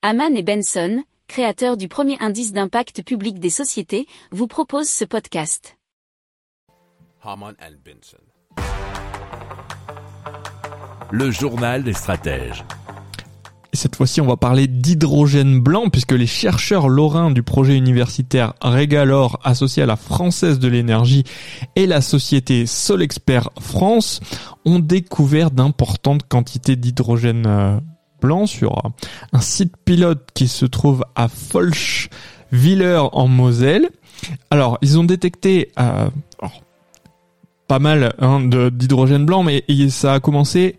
Haman et Benson, créateurs du premier indice d'impact public des sociétés, vous proposent ce podcast. Haman and Benson. Le journal des stratèges. Et cette fois-ci, on va parler d'hydrogène blanc puisque les chercheurs lorrains du projet universitaire Régalor associé à la Française de l'énergie et la société Solexpert France ont découvert d'importantes quantités d'hydrogène blanc sur un site pilote qui se trouve à Folchwiller en Moselle. Alors, ils ont détecté euh, pas mal hein, d'hydrogène blanc, mais ça a commencé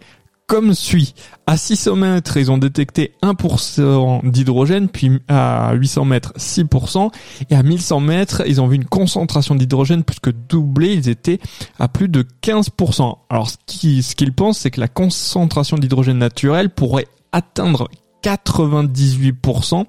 comme suit. À 600 mètres, ils ont détecté 1% d'hydrogène, puis à 800 mètres, 6%, et à 1100 mètres, ils ont vu une concentration d'hydrogène plus que doublée, ils étaient à plus de 15%. Alors, ce qu'ils pensent, c'est que la concentration d'hydrogène naturel pourrait atteindre 98%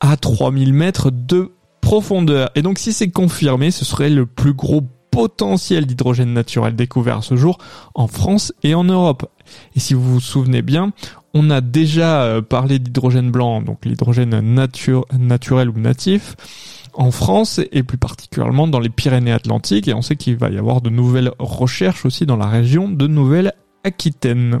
à 3000 mètres de profondeur. Et donc, si c'est confirmé, ce serait le plus gros potentiel d'hydrogène naturel découvert à ce jour en France et en Europe. Et si vous vous souvenez bien, on a déjà euh, parlé d'hydrogène blanc, donc l'hydrogène nature, naturel ou natif, en France et plus particulièrement dans les Pyrénées-Atlantiques. Et on sait qu'il va y avoir de nouvelles recherches aussi dans la région de Nouvelle-Aquitaine.